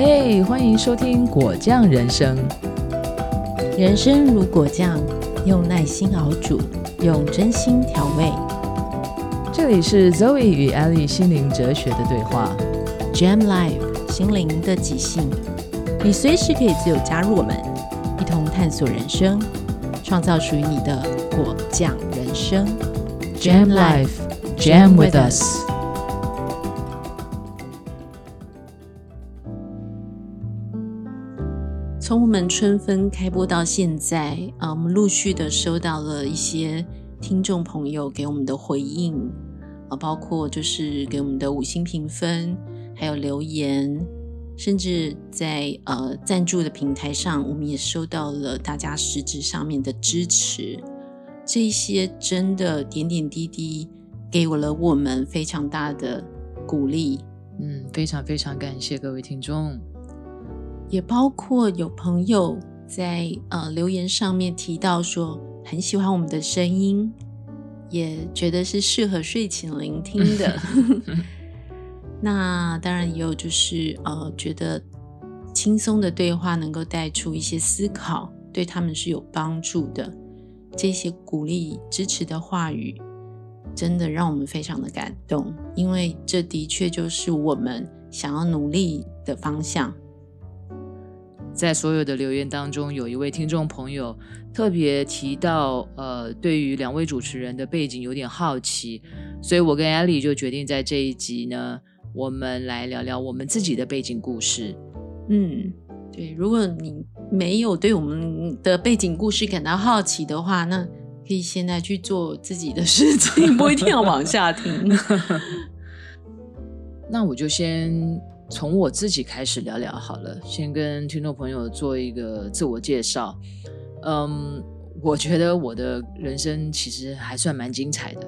嘿，欢迎收听果酱人生。人生如果酱，用耐心熬煮，用真心调味。这里是 Zoe 与 Ellie 心灵哲学的对话，Jam Life 心灵的即兴。你随时可以自由加入我们，一同探索人生，创造属于你的果酱人生。Jam Life, Jam with us。从我们春分开播到现在，啊，我们陆续的收到了一些听众朋友给我们的回应，啊，包括就是给我们的五星评分，还有留言，甚至在呃赞助的平台上，我们也收到了大家实质上面的支持，这些真的点点滴滴给我了我们非常大的鼓励，嗯，非常非常感谢各位听众。也包括有朋友在呃留言上面提到说很喜欢我们的声音，也觉得是适合睡前聆听的。那当然也有就是呃觉得轻松的对话能够带出一些思考，对他们是有帮助的。这些鼓励支持的话语，真的让我们非常的感动，因为这的确就是我们想要努力的方向。在所有的留言当中，有一位听众朋友特别提到，呃，对于两位主持人的背景有点好奇，所以我跟艾莉就决定在这一集呢，我们来聊聊我们自己的背景故事。嗯，对，如果你没有对我们的背景故事感到好奇的话，那可以现在去做自己的事情，不一定要往下听。那我就先。从我自己开始聊聊好了，先跟听众朋友做一个自我介绍。嗯，我觉得我的人生其实还算蛮精彩的，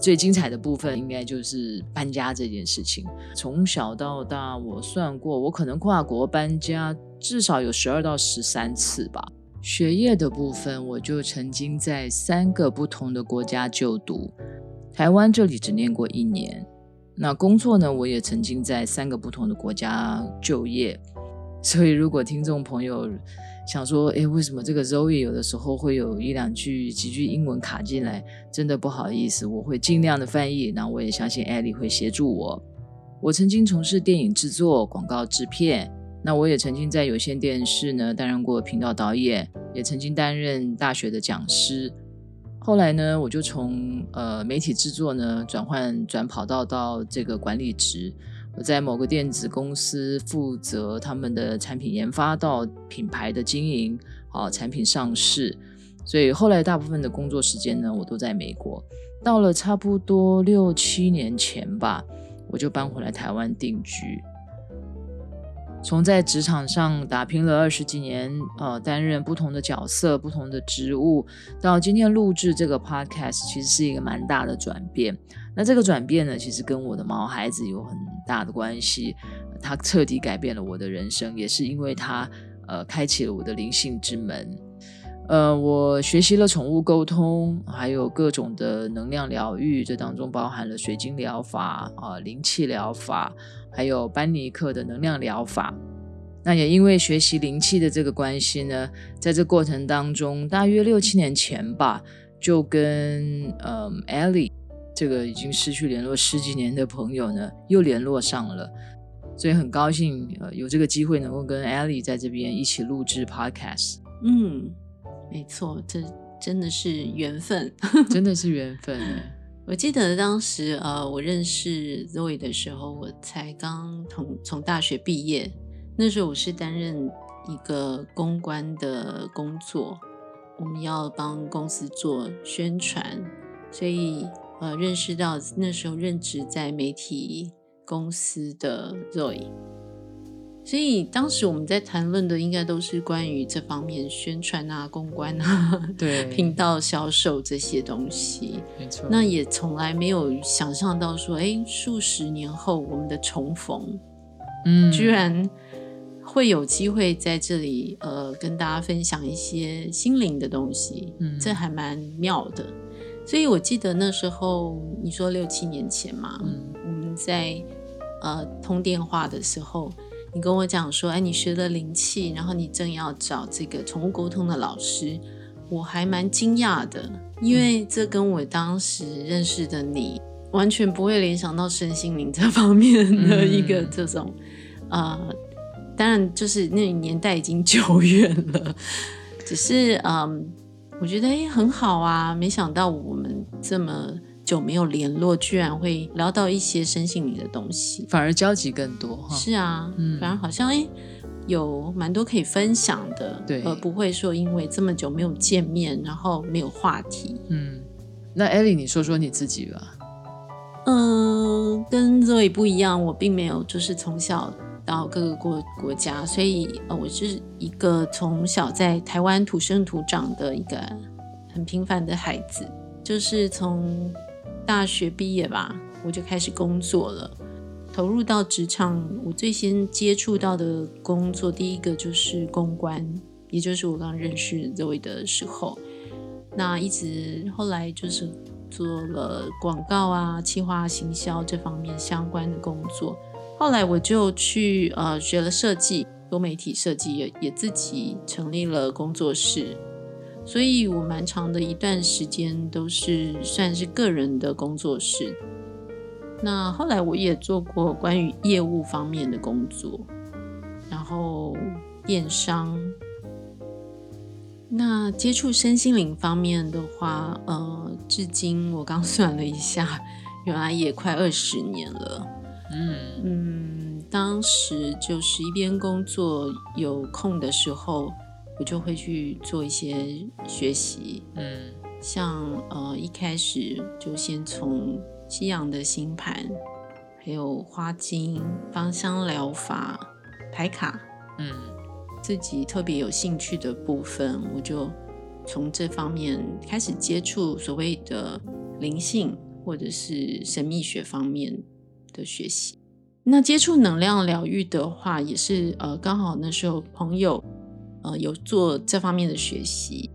最精彩的部分应该就是搬家这件事情。从小到大，我算过，我可能跨国搬家至少有十二到十三次吧。学业的部分，我就曾经在三个不同的国家就读，台湾这里只念过一年。那工作呢？我也曾经在三个不同的国家就业，所以如果听众朋友想说，哎，为什么这个 Zoe 有的时候会有一两句几句英文卡进来？真的不好意思，我会尽量的翻译。那我也相信 Ellie 会协助我。我曾经从事电影制作、广告制片，那我也曾经在有线电视呢担任过频道导演，也曾经担任大学的讲师。后来呢，我就从呃媒体制作呢转换转跑道到这个管理职。我在某个电子公司负责他们的产品研发到品牌的经营，啊产品上市。所以后来大部分的工作时间呢，我都在美国。到了差不多六七年前吧，我就搬回来台湾定居。从在职场上打拼了二十几年，呃，担任不同的角色、不同的职务，到今天录制这个 podcast，其实是一个蛮大的转变。那这个转变呢，其实跟我的毛孩子有很大的关系，他彻底改变了我的人生，也是因为他，呃，开启了我的灵性之门。呃，我学习了宠物沟通，还有各种的能量疗愈，这当中包含了水晶疗法啊、灵气疗法。还有班尼克的能量疗法，那也因为学习灵气的这个关系呢，在这过程当中，大约六七年前吧，就跟嗯艾莉这个已经失去联络十几年的朋友呢，又联络上了，所以很高兴呃有这个机会能够跟艾莉在这边一起录制 podcast。嗯，没错，这真的是缘分，真的是缘分。我记得当时，呃，我认识 Zoe 的时候，我才刚从从大学毕业。那时候我是担任一个公关的工作，我们要帮公司做宣传，所以呃，认识到那时候任职在媒体公司的 Zoe。所以当时我们在谈论的应该都是关于这方面宣传啊、公关啊、对 频道销售这些东西。没错，那也从来没有想象到说，哎，数十年后我们的重逢，嗯，居然会有机会在这里，呃，跟大家分享一些心灵的东西。嗯，这还蛮妙的。所以我记得那时候你说六七年前嘛，嗯，我们在呃通电话的时候。你跟我讲说，哎，你学了灵气，然后你正要找这个宠物沟通的老师，我还蛮惊讶的，因为这跟我当时认识的你完全不会联想到身心灵这方面的一个这种，呃，当然就是那年代已经久远了，只是嗯，我觉得哎很好啊，没想到我们这么。久没有联络，居然会聊到一些身心灵的东西，反而交集更多。是啊，嗯，反而好像哎，有蛮多可以分享的，对，而不会说因为这么久没有见面，然后没有话题。嗯，那艾莉，你说说你自己吧。嗯，跟 Zoe 不一样，我并没有就是从小到各个国国家，所以呃，我是一个从小在台湾土生土长的一个很平凡的孩子，就是从。大学毕业吧，我就开始工作了，投入到职场。我最先接触到的工作，第一个就是公关，也就是我刚认识 Zoe 的时候。那一直后来就是做了广告啊、企划、行销这方面相关的工作。后来我就去呃学了设计，多媒体设计，也也自己成立了工作室。所以我蛮长的一段时间都是算是个人的工作室。那后来我也做过关于业务方面的工作，然后电商。那接触身心灵方面的话，呃，至今我刚算了一下，原来也快二十年了。嗯嗯，当时就是一边工作有空的时候。我就会去做一些学习，嗯，像呃一开始就先从西洋的星盘，还有花精、芳香疗法、牌卡，嗯，自己特别有兴趣的部分，我就从这方面开始接触所谓的灵性或者是神秘学方面的学习。那接触能量疗愈的话，也是呃刚好那时候朋友。呃，有做这方面的学习，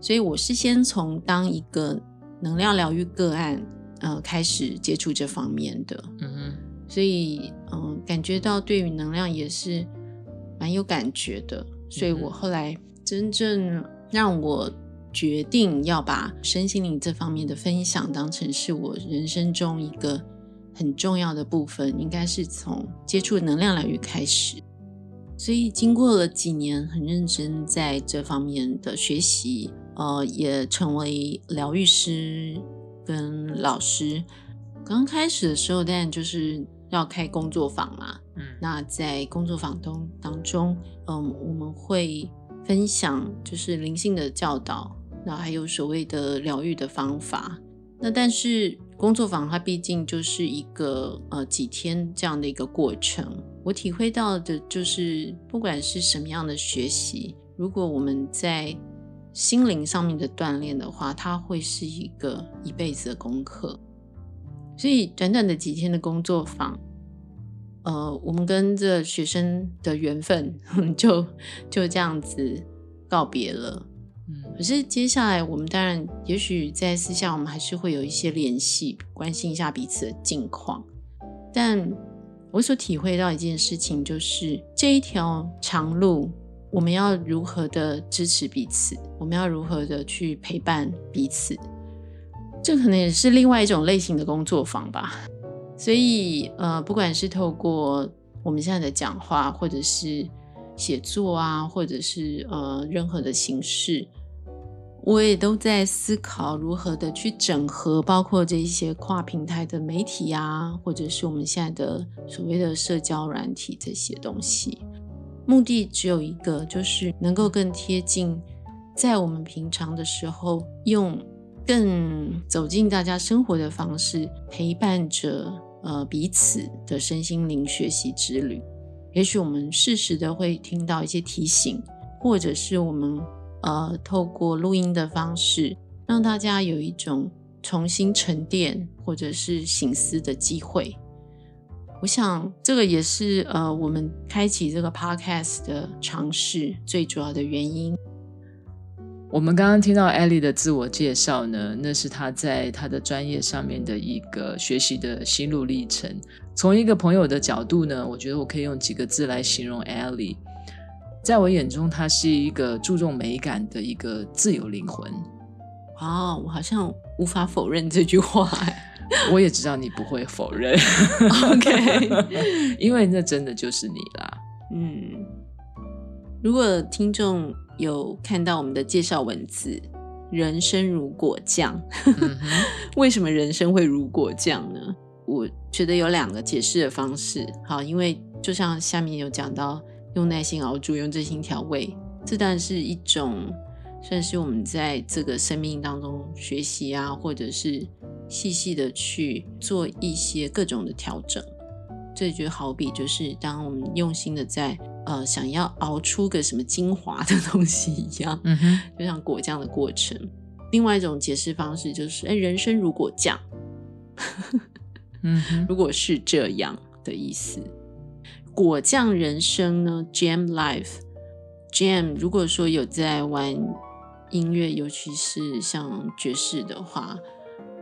所以我是先从当一个能量疗愈个案，呃，开始接触这方面的。嗯哼，所以嗯，感觉到对于能量也是蛮有感觉的。所以我后来真正让我决定要把身心灵这方面的分享当成是我人生中一个很重要的部分，应该是从接触能量疗愈开始。所以经过了几年很认真在这方面的学习，呃，也成为疗愈师跟老师。刚开始的时候，当然就是要开工作坊嘛。嗯，那在工作坊当当中，嗯，我们会分享就是灵性的教导，那还有所谓的疗愈的方法。那但是工作坊它毕竟就是一个呃几天这样的一个过程。我体会到的就是，不管是什么样的学习，如果我们在心灵上面的锻炼的话，它会是一个一辈子的功课。所以，短短的几天的工作坊，呃，我们跟这学生的缘分 就就这样子告别了。可是接下来，我们当然也许在私下，我们还是会有一些联系，关心一下彼此的近况，但。我所体会到一件事情，就是这一条长路，我们要如何的支持彼此，我们要如何的去陪伴彼此，这可能也是另外一种类型的工作坊吧。所以，呃，不管是透过我们现在的讲话，或者是写作啊，或者是呃任何的形式。我也都在思考如何的去整合，包括这些跨平台的媒体啊，或者是我们现在的所谓的社交软体这些东西。目的只有一个，就是能够更贴近，在我们平常的时候，用更走进大家生活的方式，陪伴着呃彼此的身心灵学习之旅。也许我们适时的会听到一些提醒，或者是我们。呃，透过录音的方式，让大家有一种重新沉淀或者是醒思的机会。我想，这个也是呃，我们开启这个 podcast 的尝试最主要的原因。我们刚刚听到艾莉的自我介绍呢，那是她在她的专业上面的一个学习的心路历程。从一个朋友的角度呢，我觉得我可以用几个字来形容艾莉。在我眼中，她是一个注重美感的一个自由灵魂。哦，我好像无法否认这句话。我也知道你不会否认。OK，因为那真的就是你啦。嗯，如果听众。有看到我们的介绍文字，人生如果酱，为什么人生会如果酱呢？我觉得有两个解释的方式。好，因为就像下面有讲到，用耐心熬煮，用真心调味，这当然是一种算是我们在这个生命当中学习啊，或者是细细的去做一些各种的调整。这就好比就是当我们用心的在。呃，想要熬出个什么精华的东西一样，嗯哼，就像果酱的过程。另外一种解释方式就是，哎，人生如果酱，嗯，如果是这样的意思，果酱人生呢？Jam life，Jam。如果说有在玩音乐，尤其是像爵士的话，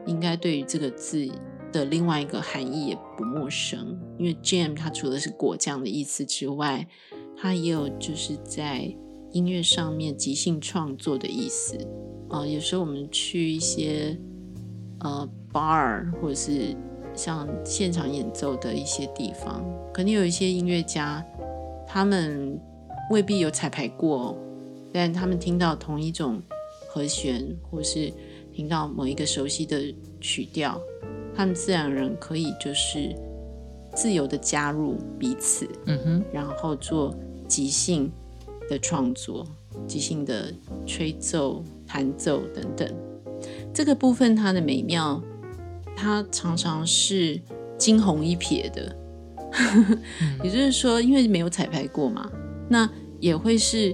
应该对于这个字的另外一个含义也不陌生，因为 Jam 它除了是果酱的意思之外，它也有就是在音乐上面即兴创作的意思啊。有时候我们去一些呃 bar 或者是像现场演奏的一些地方，肯定有一些音乐家，他们未必有彩排过，但他们听到同一种和弦，或是听到某一个熟悉的曲调，他们自然人可以就是自由的加入彼此，嗯哼，然后做。即兴的创作，即兴的吹奏、弹奏等等，这个部分它的美妙，它常常是惊鸿一瞥的。也就是说，因为没有彩排过嘛，那也会是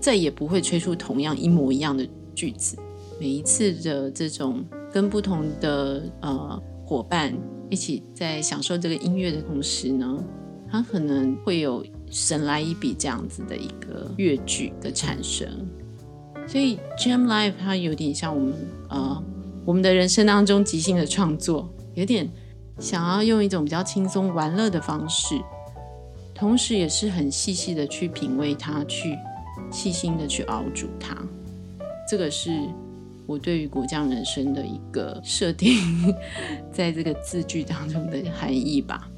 再也不会吹出同样一模一样的句子。每一次的这种跟不同的呃伙伴一起在享受这个音乐的同时呢，它可能会有。神来一笔这样子的一个乐句的产生，所以 Jam Life 它有点像我们呃我们的人生当中即兴的创作，有点想要用一种比较轻松玩乐的方式，同时也是很细细的去品味它，去细心的去熬煮它。这个是我对于果酱人生的一个设定，在这个字句当中的含义吧，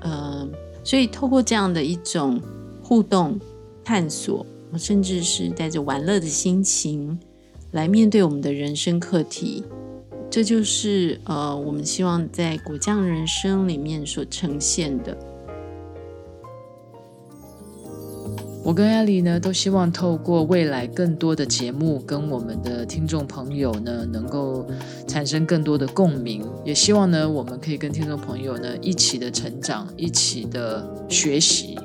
呃。所以，透过这样的一种互动、探索，甚至是带着玩乐的心情来面对我们的人生课题，这就是呃，我们希望在果酱人生里面所呈现的。我跟艾莉呢，都希望透过未来更多的节目，跟我们的听众朋友呢，能够产生更多的共鸣。也希望呢，我们可以跟听众朋友呢，一起的成长，一起的学习。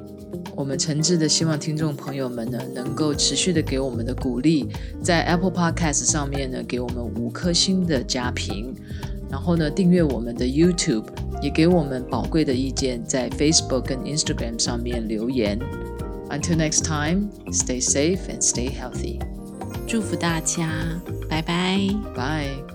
我们诚挚的希望听众朋友们呢，能够持续的给我们的鼓励，在 Apple Podcast 上面呢，给我们五颗星的加评，然后呢，订阅我们的 YouTube，也给我们宝贵的意见，在 Facebook 跟 Instagram 上面留言。Until next time, stay safe and stay healthy. 祝福大家，拜拜，拜。